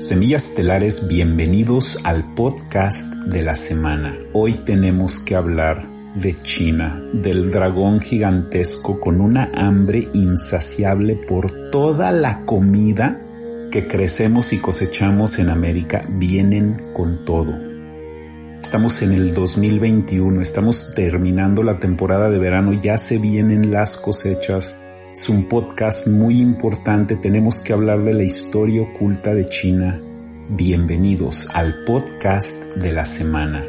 Semillas Estelares, bienvenidos al podcast de la semana. Hoy tenemos que hablar de China, del dragón gigantesco con una hambre insaciable por toda la comida que crecemos y cosechamos en América. Vienen con todo. Estamos en el 2021, estamos terminando la temporada de verano, ya se vienen las cosechas, es un podcast muy importante, tenemos que hablar de la historia oculta de China. Bienvenidos al podcast de la semana.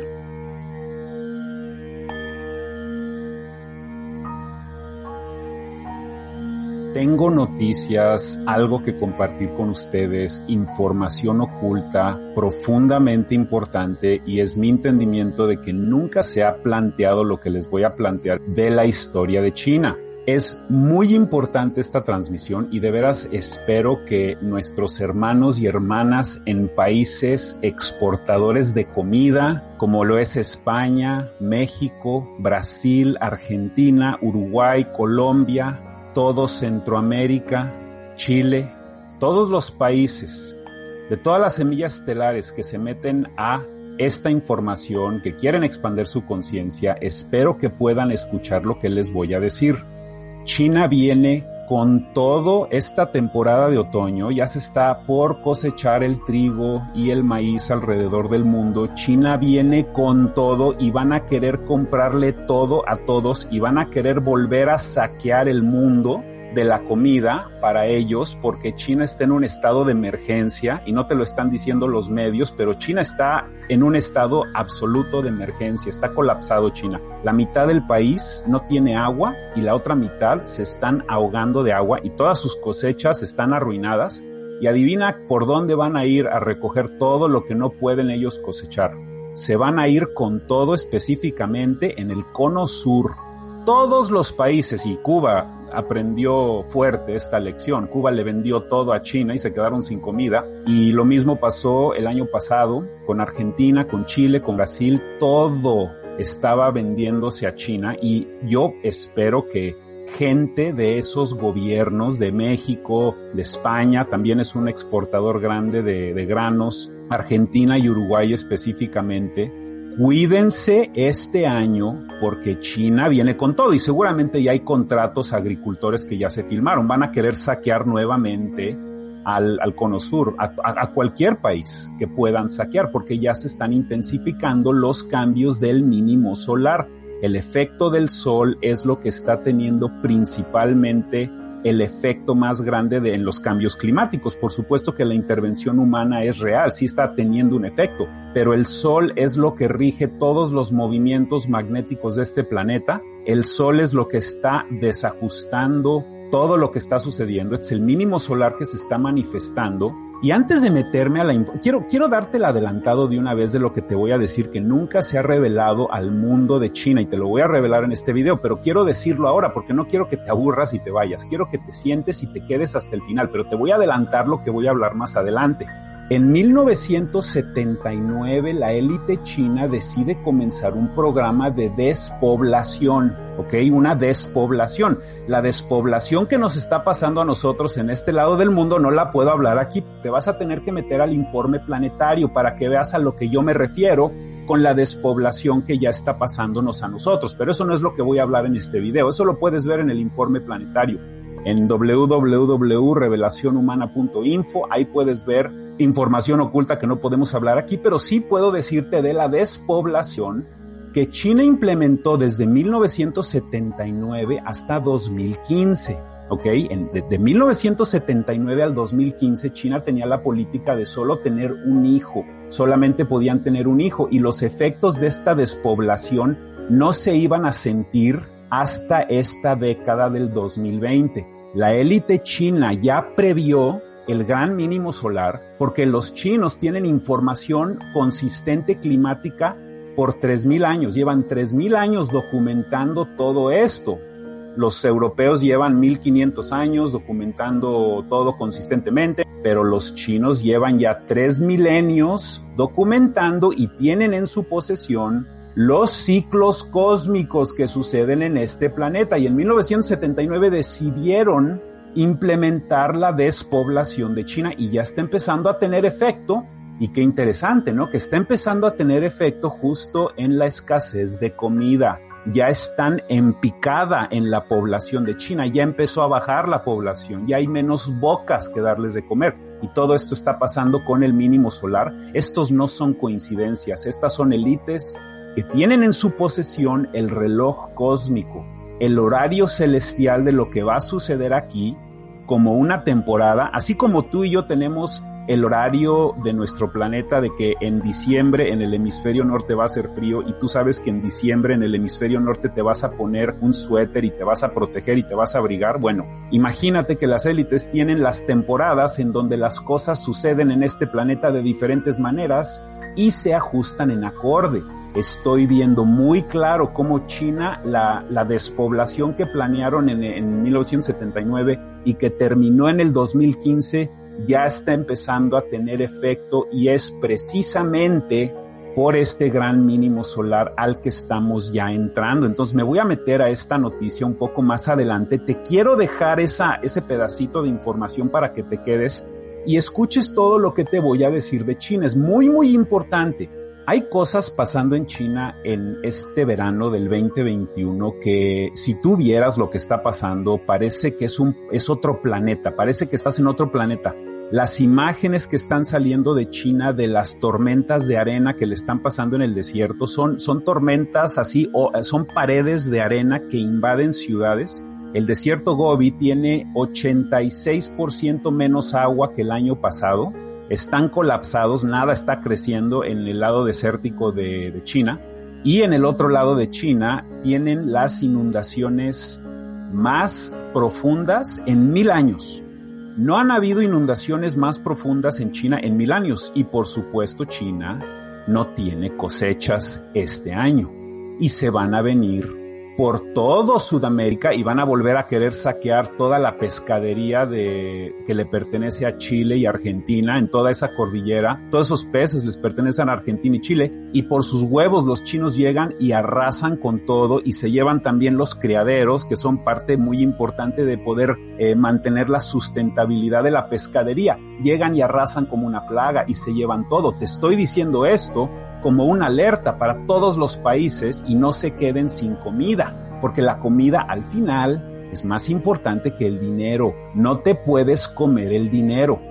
Tengo noticias, algo que compartir con ustedes, información oculta, profundamente importante y es mi entendimiento de que nunca se ha planteado lo que les voy a plantear de la historia de China. Es muy importante esta transmisión y de veras espero que nuestros hermanos y hermanas en países exportadores de comida, como lo es España, México, Brasil, Argentina, Uruguay, Colombia, todo Centroamérica, Chile, todos los países, de todas las semillas estelares que se meten a esta información, que quieren expandir su conciencia, espero que puedan escuchar lo que les voy a decir. China viene con todo esta temporada de otoño, ya se está por cosechar el trigo y el maíz alrededor del mundo. China viene con todo y van a querer comprarle todo a todos y van a querer volver a saquear el mundo de la comida para ellos porque China está en un estado de emergencia y no te lo están diciendo los medios, pero China está en un estado absoluto de emergencia, está colapsado China. La mitad del país no tiene agua y la otra mitad se están ahogando de agua y todas sus cosechas están arruinadas y adivina por dónde van a ir a recoger todo lo que no pueden ellos cosechar. Se van a ir con todo específicamente en el cono sur. Todos los países y Cuba aprendió fuerte esta lección. Cuba le vendió todo a China y se quedaron sin comida. Y lo mismo pasó el año pasado con Argentina, con Chile, con Brasil. Todo estaba vendiéndose a China y yo espero que gente de esos gobiernos de México, de España, también es un exportador grande de, de granos, Argentina y Uruguay específicamente, Cuídense este año porque China viene con todo y seguramente ya hay contratos agricultores que ya se filmaron. Van a querer saquear nuevamente al, al Cono Sur, a, a, cualquier país que puedan saquear porque ya se están intensificando los cambios del mínimo solar. El efecto del sol es lo que está teniendo principalmente el efecto más grande de, en los cambios climáticos. Por supuesto que la intervención humana es real, sí está teniendo un efecto, pero el Sol es lo que rige todos los movimientos magnéticos de este planeta. El Sol es lo que está desajustando todo lo que está sucediendo. Es el mínimo solar que se está manifestando y antes de meterme a la quiero quiero darte el adelantado de una vez de lo que te voy a decir que nunca se ha revelado al mundo de China y te lo voy a revelar en este video, pero quiero decirlo ahora porque no quiero que te aburras y te vayas, quiero que te sientes y te quedes hasta el final, pero te voy a adelantar lo que voy a hablar más adelante. En 1979 la élite china decide comenzar un programa de despoblación, ¿ok? Una despoblación. La despoblación que nos está pasando a nosotros en este lado del mundo no la puedo hablar aquí. Te vas a tener que meter al informe planetario para que veas a lo que yo me refiero con la despoblación que ya está pasándonos a nosotros. Pero eso no es lo que voy a hablar en este video. Eso lo puedes ver en el informe planetario en www.revelacionhumana.info. Ahí puedes ver información oculta que no podemos hablar aquí, pero sí puedo decirte de la despoblación que China implementó desde 1979 hasta 2015. ¿ok? de, de, 1979 al 2015 China tenía la política de solo tener un hijo, solamente podían tener un hijo y los efectos de esta despoblación no se iban a sentir hasta esta década del 2020. La élite china ya previó el gran mínimo solar porque los chinos tienen información consistente climática por 3.000 años, llevan 3.000 años documentando todo esto. Los europeos llevan 1.500 años documentando todo consistentemente, pero los chinos llevan ya tres milenios documentando y tienen en su posesión los ciclos cósmicos que suceden en este planeta. Y en 1979 decidieron implementar la despoblación de China y ya está empezando a tener efecto. Y qué interesante, ¿no? Que está empezando a tener efecto justo en la escasez de comida. Ya están en picada en la población de China, ya empezó a bajar la población, ya hay menos bocas que darles de comer. Y todo esto está pasando con el mínimo solar. Estos no son coincidencias, estas son élites que tienen en su posesión el reloj cósmico, el horario celestial de lo que va a suceder aquí como una temporada, así como tú y yo tenemos el horario de nuestro planeta de que en diciembre en el hemisferio norte va a ser frío y tú sabes que en diciembre en el hemisferio norte te vas a poner un suéter y te vas a proteger y te vas a abrigar. Bueno, imagínate que las élites tienen las temporadas en donde las cosas suceden en este planeta de diferentes maneras y se ajustan en acorde estoy viendo muy claro cómo China, la, la despoblación que planearon en, en 1979 y que terminó en el 2015, ya está empezando a tener efecto y es precisamente por este gran mínimo solar al que estamos ya entrando. Entonces me voy a meter a esta noticia un poco más adelante. Te quiero dejar ese pedacito de información para que te quedes y escuches todo lo que te voy a decir de China. Es muy, muy importante. Hay cosas pasando en China en este verano del 2021 que si tú vieras lo que está pasando, parece que es un, es otro planeta, parece que estás en otro planeta. Las imágenes que están saliendo de China de las tormentas de arena que le están pasando en el desierto son, son tormentas así, o son paredes de arena que invaden ciudades. El desierto Gobi tiene 86% menos agua que el año pasado están colapsados, nada está creciendo en el lado desértico de, China y en el otro lado de China tienen las inundaciones más profundas en mil años. No han habido inundaciones más profundas en China en mil años y por supuesto China no tiene cosechas este año y se van a venir por todo Sudamérica y van a volver a querer saquear toda la pescadería de, que le pertenece a Chile y Argentina en toda esa cordillera. Todos esos peces les pertenecen a Argentina y Chile y por sus huevos los chinos llegan y arrasan con todo y se llevan también los criaderos que son parte muy importante de poder eh, mantener la sustentabilidad de la pescadería. Llegan y arrasan como una plaga y se llevan todo. Te estoy diciendo esto como una alerta para todos los países y no se queden sin comida, porque la comida al final es más importante que el dinero. No te puedes comer el dinero.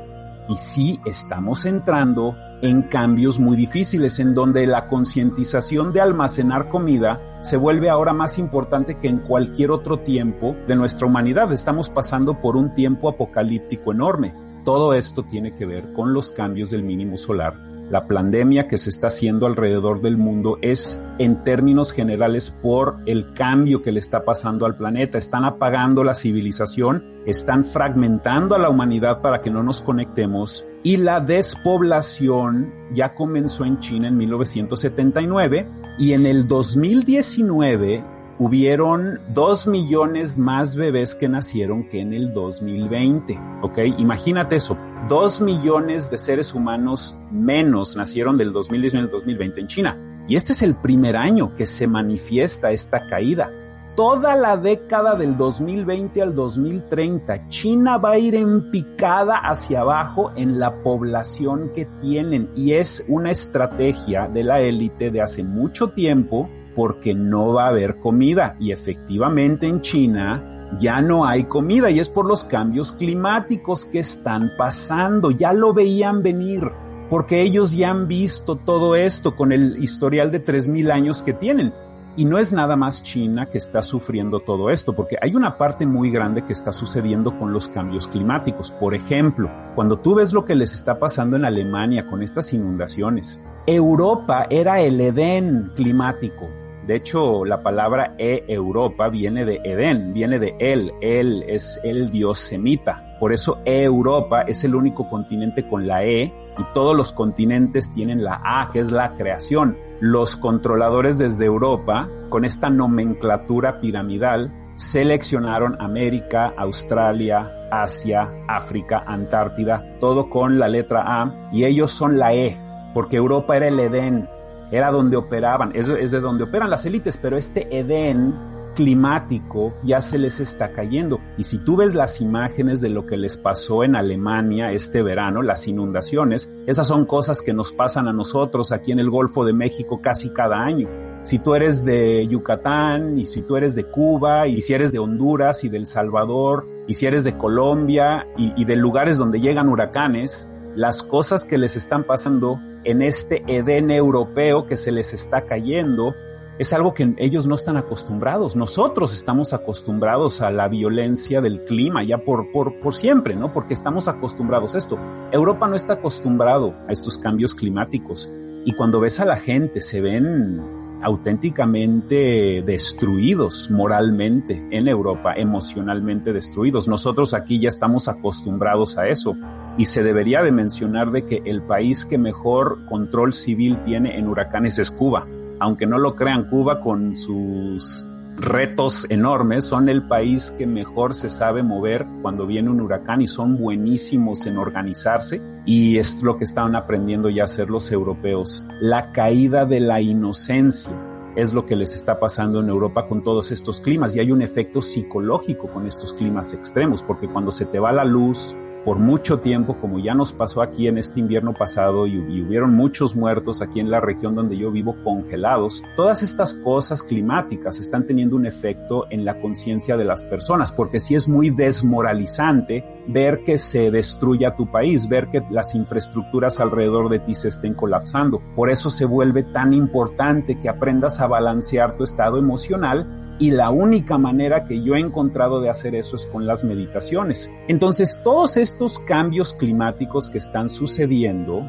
Y sí estamos entrando en cambios muy difíciles en donde la concientización de almacenar comida se vuelve ahora más importante que en cualquier otro tiempo de nuestra humanidad. Estamos pasando por un tiempo apocalíptico enorme. Todo esto tiene que ver con los cambios del mínimo solar la pandemia que se está haciendo alrededor del mundo es en términos generales por el cambio que le está pasando al planeta. Están apagando la civilización, están fragmentando a la humanidad para que no nos conectemos y la despoblación ya comenzó en China en 1979 y en el 2019 hubieron dos millones más bebés que nacieron que en el 2020, ¿ok? Imagínate eso, dos millones de seres humanos menos nacieron del 2019 al 2020 en China. Y este es el primer año que se manifiesta esta caída. Toda la década del 2020 al 2030, China va a ir en picada hacia abajo en la población que tienen y es una estrategia de la élite de hace mucho tiempo porque no va a haber comida. Y efectivamente en China ya no hay comida y es por los cambios climáticos que están pasando. Ya lo veían venir porque ellos ya han visto todo esto con el historial de 3.000 años que tienen. Y no es nada más China que está sufriendo todo esto, porque hay una parte muy grande que está sucediendo con los cambios climáticos. Por ejemplo, cuando tú ves lo que les está pasando en Alemania con estas inundaciones, Europa era el Edén climático. De hecho, la palabra e Europa viene de Edén, viene de él. Él es el dios semita. Por eso Europa es el único continente con la E y todos los continentes tienen la A, que es la creación. Los controladores desde Europa, con esta nomenclatura piramidal, seleccionaron América, Australia, Asia, África, Antártida, todo con la letra A y ellos son la E, porque Europa era el Edén, era donde operaban, es, es de donde operan las élites, pero este Edén climático ya se les está cayendo. Y si tú ves las imágenes de lo que les pasó en Alemania este verano, las inundaciones, esas son cosas que nos pasan a nosotros aquí en el Golfo de México casi cada año. Si tú eres de Yucatán y si tú eres de Cuba y si eres de Honduras y del Salvador y si eres de Colombia y, y de lugares donde llegan huracanes, las cosas que les están pasando en este Edén europeo que se les está cayendo es algo que ellos no están acostumbrados. Nosotros estamos acostumbrados a la violencia del clima ya por, por, por siempre, ¿no? Porque estamos acostumbrados a esto. Europa no está acostumbrado a estos cambios climáticos. Y cuando ves a la gente, se ven auténticamente destruidos moralmente en Europa, emocionalmente destruidos. Nosotros aquí ya estamos acostumbrados a eso y se debería de mencionar de que el país que mejor control civil tiene en huracanes es Cuba aunque no lo crean, Cuba con sus retos enormes, son el país que mejor se sabe mover cuando viene un huracán y son buenísimos en organizarse y es lo que estaban aprendiendo ya a hacer los europeos. La caída de la inocencia es lo que les está pasando en Europa con todos estos climas y hay un efecto psicológico con estos climas extremos porque cuando se te va la luz, por mucho tiempo, como ya nos pasó aquí en este invierno pasado y, hubieron muchos muertos aquí en la región donde yo vivo congelados, todas estas cosas climáticas están teniendo un efecto en la conciencia de las personas, porque sí es muy desmoralizante ver que se destruya tu país, ver que las infraestructuras alrededor de ti se estén colapsando. Por eso se vuelve tan importante que aprendas a balancear tu estado emocional y la única manera que yo he encontrado de hacer eso es con las meditaciones. Entonces, todos estos cambios climáticos que están sucediendo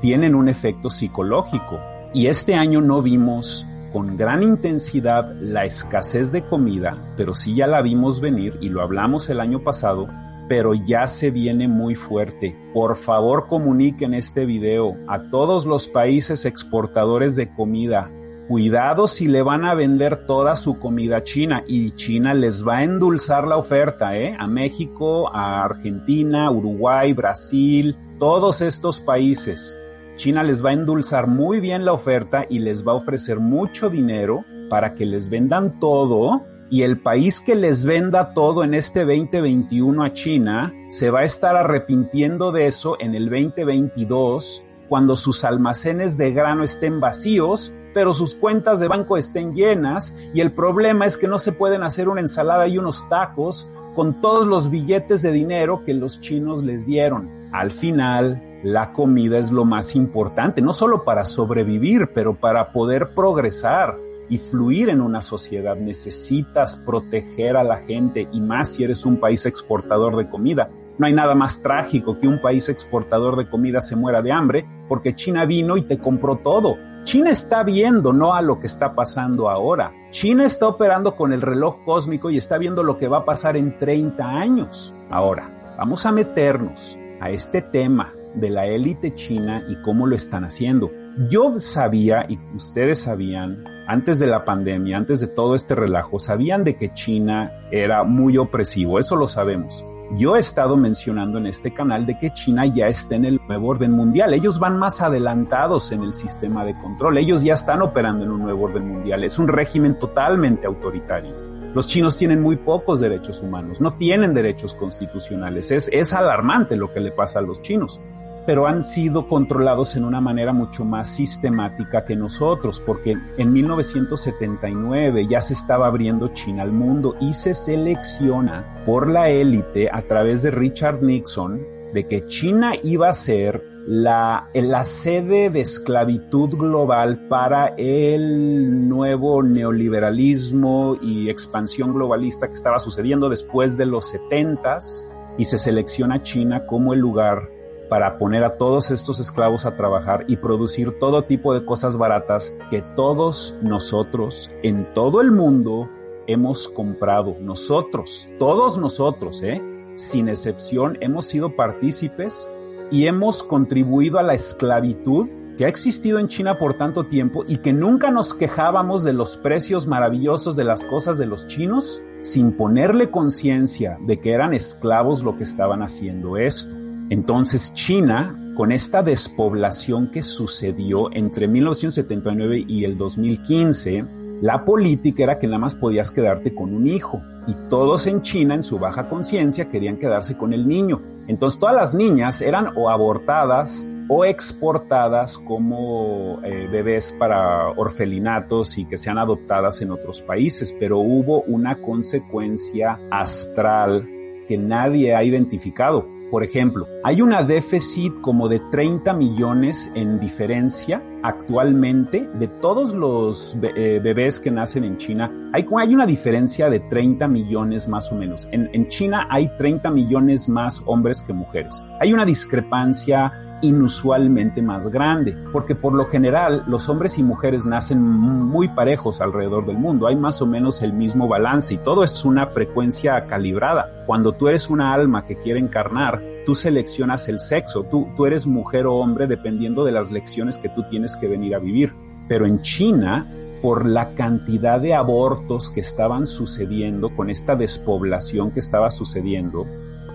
tienen un efecto psicológico. Y este año no vimos con gran intensidad la escasez de comida, pero sí ya la vimos venir y lo hablamos el año pasado, pero ya se viene muy fuerte. Por favor comuniquen este video a todos los países exportadores de comida Cuidado si le van a vender toda su comida china y China les va a endulzar la oferta, ¿eh? A México, a Argentina, Uruguay, Brasil, todos estos países. China les va a endulzar muy bien la oferta y les va a ofrecer mucho dinero para que les vendan todo y el país que les venda todo en este 2021 a China se va a estar arrepintiendo de eso en el 2022 cuando sus almacenes de grano estén vacíos pero sus cuentas de banco estén llenas y el problema es que no se pueden hacer una ensalada y unos tacos con todos los billetes de dinero que los chinos les dieron. Al final, la comida es lo más importante, no solo para sobrevivir, pero para poder progresar y fluir en una sociedad. Necesitas proteger a la gente y más si eres un país exportador de comida. No hay nada más trágico que un país exportador de comida se muera de hambre porque China vino y te compró todo China está viendo no a lo que está pasando ahora. China está operando con el reloj cósmico y está viendo lo que va a pasar en 30 años. Ahora, vamos a meternos a este tema de la élite china y cómo lo están haciendo. Yo sabía, y ustedes sabían, antes de la pandemia, antes de todo este relajo, sabían de que China era muy opresivo, eso lo sabemos. Yo he estado mencionando en este canal de que China ya está en el nuevo orden mundial. Ellos van más adelantados en el sistema de control. Ellos ya están operando en un nuevo orden mundial. Es un régimen totalmente autoritario. Los chinos tienen muy pocos derechos humanos, no tienen derechos constitucionales. Es, es alarmante lo que le pasa a los chinos pero han sido controlados en una manera mucho más sistemática que nosotros, porque en 1979 ya se estaba abriendo China al mundo y se selecciona por la élite a través de Richard Nixon de que China iba a ser la, la sede de esclavitud global para el nuevo neoliberalismo y expansión globalista que estaba sucediendo después de los 70s y se selecciona China como el lugar para poner a todos estos esclavos a trabajar y producir todo tipo de cosas baratas que todos nosotros en todo el mundo hemos comprado. Nosotros, todos nosotros, ¿eh? sin excepción, hemos sido partícipes y hemos contribuido a la esclavitud que ha existido en China por tanto tiempo y que nunca nos quejábamos de los precios maravillosos de las cosas de los chinos sin ponerle conciencia de que eran esclavos lo que estaban haciendo esto. Entonces China, con esta despoblación que sucedió entre 1979 y el 2015, La política era que nada más podías quedarte con un hijo y todos en China, en su baja conciencia, querían quedarse con el niño. Entonces todas las niñas eran o abortadas o exportadas como eh, bebés para orfelinatos y que sean adoptadas en otros países, pero hubo una consecuencia astral que nadie ha identificado. Por ejemplo, hay una déficit como de 30 millones en diferencia actualmente de todos los eh, bebés que nacen en China. Hay, una diferencia de 30 millones más o menos. En, en China hay 30 millones más hombres que mujeres. Hay una discrepancia inusualmente más grande, porque por lo general los hombres y mujeres nacen muy parejos alrededor del mundo, hay más o menos el mismo balance y todo es una frecuencia calibrada. Cuando tú eres una alma que quiere encarnar, tú seleccionas el sexo, tú, tú eres mujer o hombre dependiendo de las lecciones que tú tienes que venir a vivir. Pero en China, por la cantidad de abortos que estaban sucediendo, con esta despoblación que estaba sucediendo,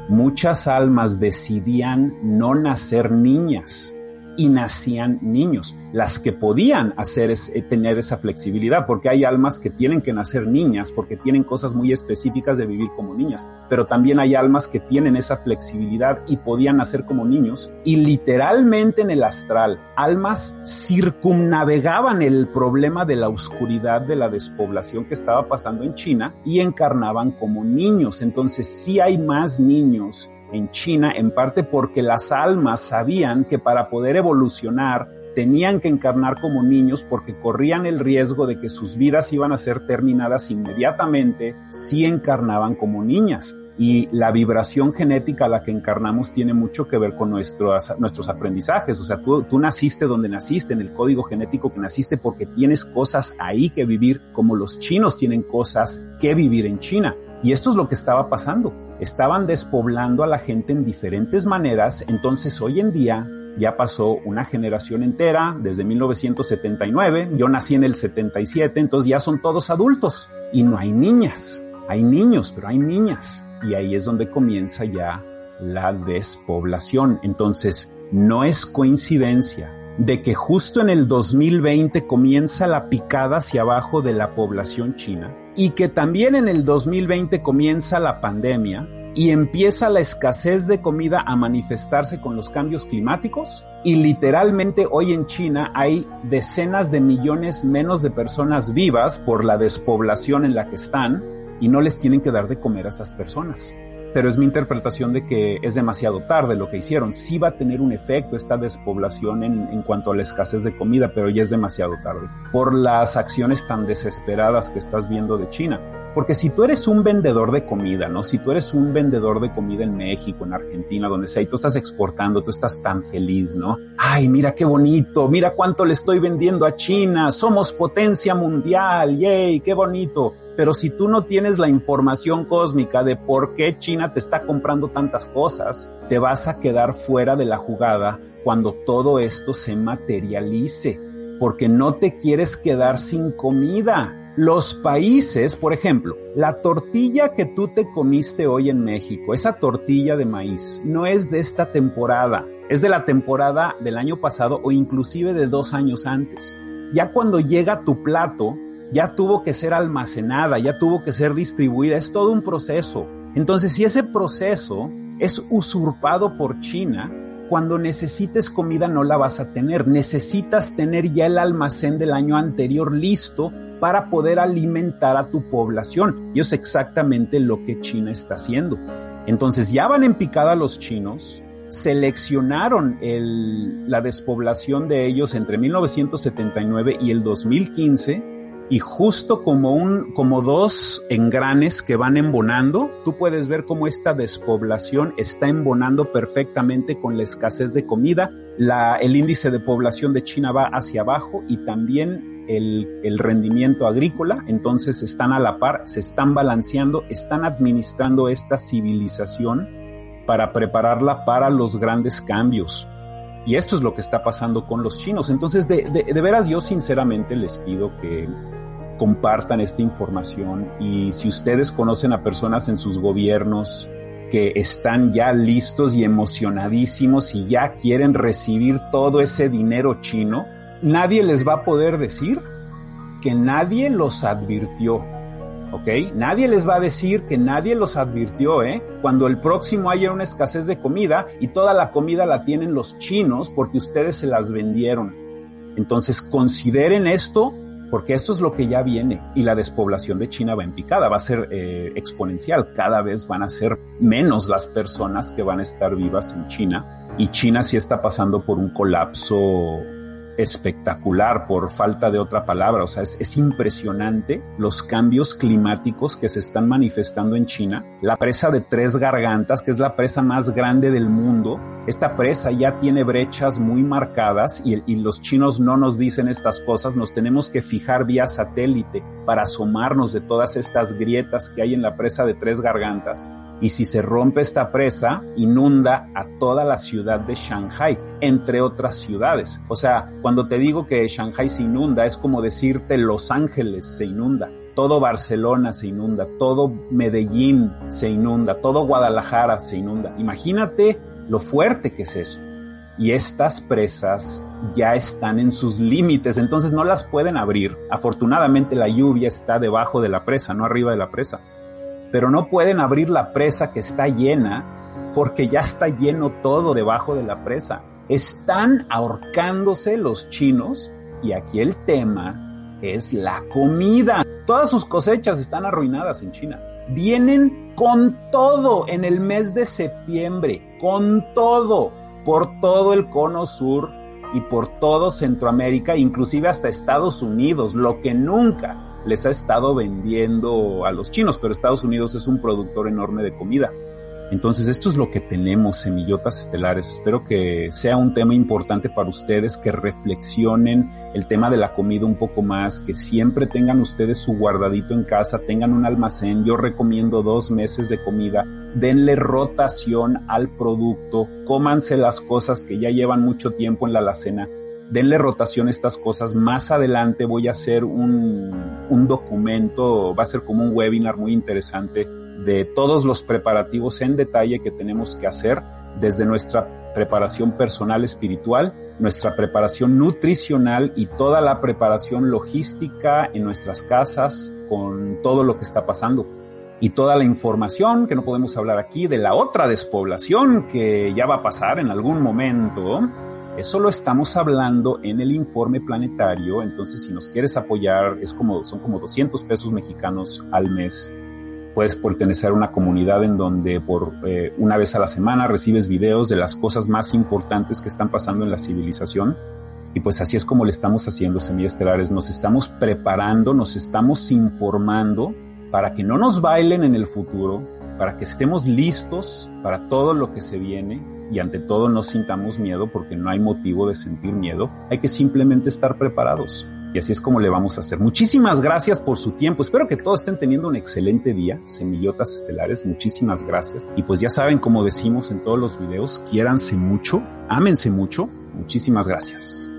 muchas almas decidían no nacer niñas y nacían niños. Las que podían hacer es eh, tener esa flexibilidad, porque hay almas que tienen que nacer niñas, porque tienen cosas muy específicas de vivir como niñas, pero también hay almas que tienen esa flexibilidad y podían nacer como niños y literalmente en el astral, almas circunnavegaban el problema de la oscuridad de la despoblación que estaba pasando en China y encarnaban como niños. Entonces sí hay más niños en China, en parte porque las almas sabían que para poder evolucionar tenían que encarnar como niños porque corrían el riesgo de que sus vidas iban a ser terminadas inmediatamente si encarnaban como niñas. Y la vibración genética a la que encarnamos tiene mucho que ver con nuestros, nuestros aprendizajes. O sea, tú, tú naciste donde naciste, en el código genético que naciste, porque tienes cosas ahí que vivir, como los chinos tienen cosas que vivir en China. Y esto es lo que estaba pasando. Estaban despoblando a la gente en diferentes maneras, entonces hoy en día ya pasó una generación entera, desde 1979, yo nací en el 77, entonces ya son todos adultos y no hay niñas. Hay niños, pero hay niñas. Y ahí es donde comienza ya la despoblación. Entonces, no es coincidencia de que justo en el 2020 comienza la picada hacia abajo de la población china y que también en el 2020 comienza la pandemia y empieza la escasez de comida a manifestarse con los cambios climáticos y literalmente hoy en China hay decenas de millones menos de personas vivas por la despoblación en la que están y no les tienen que dar de comer a estas personas pero es mi interpretación de que es demasiado tarde lo que hicieron. Sí va a tener un efecto esta despoblación en, cuanto a la escasez de comida, pero ya es demasiado tarde por las acciones tan desesperadas que estás viendo de China. Porque si tú eres un vendedor de comida, ¿no? Si tú eres un vendedor de comida en México, en Argentina, donde sea, y tú estás exportando, tú estás tan feliz, ¿no? Ay, mira qué bonito, mira cuánto le estoy vendiendo a China, somos potencia mundial, yay, qué bonito pero si tú no tienes la información cósmica de por qué China te está comprando tantas cosas, te vas a quedar fuera de la jugada cuando todo esto se materialice, porque no te quieres quedar sin comida. Los países, por ejemplo, la tortilla que tú te comiste hoy en México, esa tortilla de maíz, no es de esta temporada, es de la temporada del año pasado o inclusive de dos años antes. Ya cuando llega tu plato, ya tuvo que ser almacenada, ya tuvo que ser distribuida, es todo un proceso. Entonces, si ese proceso es usurpado por China, cuando necesites comida no la vas a tener, necesitas tener ya el almacén del año anterior listo para poder alimentar a tu población. Y es exactamente lo que China está haciendo. Entonces ya van en picada los chinos, seleccionaron el, la despoblación de ellos entre 1979 y el 2015 y justo como un, como dos engranes que van embonando, tú puedes ver cómo esta despoblación está embonando perfectamente con la escasez de comida. La, el índice de población de China va hacia abajo y también el, el rendimiento agrícola. Entonces están a la par, se están balanceando, están administrando esta civilización para prepararla para los grandes cambios. Y esto es lo que está pasando con los chinos. Entonces, de, de, de veras, yo sinceramente les pido que compartan esta información y si ustedes conocen a personas en sus gobiernos que están ya listos y emocionadísimos y ya quieren recibir todo ese dinero chino, nadie les va a poder decir que nadie los advirtió. ¿Ok? Nadie les va a decir que nadie los advirtió, ¿eh? Cuando el próximo haya una escasez de comida y toda la comida la tienen los chinos porque ustedes se las vendieron. Entonces consideren esto porque esto es lo que ya viene y la despoblación de China va en picada, va a ser eh, exponencial, cada vez van a ser menos las personas que van a estar vivas en China y China sí está pasando por un colapso espectacular, por falta de otra palabra. O sea, es, es, impresionante los cambios climáticos que se están manifestando en China. La presa de tres gargantas, que es la presa más grande del mundo, esta presa ya tiene brechas muy marcadas y, y los chinos no nos dicen estas cosas. Nos tenemos que fijar vía satélite para asomarnos de todas estas grietas que hay en la presa de tres gargantas y si se rompe esta presa, inunda a toda la ciudad de Shanghai, entre otras ciudades. O sea, cuando te digo que Shanghai se inunda, es como decirte Los Ángeles se inunda, todo Barcelona se inunda, todo Medellín se inunda, todo Guadalajara se inunda. Imagínate lo fuerte que es eso. Y estas presas ya están en sus límites, entonces no las pueden abrir. Afortunadamente la lluvia está debajo de la presa, no arriba de la presa pero no pueden abrir la presa que está llena porque ya está lleno todo debajo de la presa. Están ahorcándose los chinos y aquí el tema es la comida. Todas sus cosechas están arruinadas en China. Vienen con todo en el mes de septiembre, con todo, por todo el cono sur y por todo Centroamérica, inclusive hasta Estados Unidos, lo que nunca les ha estado vendiendo a los chinos, pero Estados Unidos es un productor enorme de comida. Entonces esto es lo que tenemos, semillotas estelares. Espero que sea un tema importante para ustedes, que reflexionen el tema de la comida un poco más, que siempre tengan ustedes su guardadito en casa, tengan un almacén. Yo recomiendo dos meses de comida, denle rotación al producto, cómanse las cosas que ya llevan mucho tiempo en la alacena denle rotación a estas cosas. Más adelante voy a hacer un, un, documento, va a ser como un webinar muy interesante de todos los preparativos en detalle que tenemos que hacer desde nuestra preparación personal espiritual, nuestra preparación nutricional y toda la preparación logística en nuestras casas con todo lo que está pasando. Y toda la información que no podemos hablar aquí de la otra despoblación que ya va a pasar en algún momento, eso lo estamos hablando en el informe planetario, entonces si nos quieres apoyar, es como, son como 200 pesos mexicanos al mes. Puedes pertenecer a una comunidad en donde por eh, una vez a la semana recibes videos de las cosas más importantes que están pasando en la civilización. Y pues así es como le estamos haciendo, Semillas Estelares. Nos estamos preparando, nos estamos informando para que no nos bailen en el futuro, para que estemos listos para todo lo que se viene y ante todo no sintamos miedo porque no hay motivo de sentir miedo, hay que simplemente estar preparados. Y así es como le vamos a hacer. Muchísimas gracias por su tiempo. Espero que todos estén teniendo un excelente día. Semillotas estelares, muchísimas gracias. Y pues ya saben, como decimos en todos los videos, quiéranse mucho, ámense mucho. Muchísimas gracias.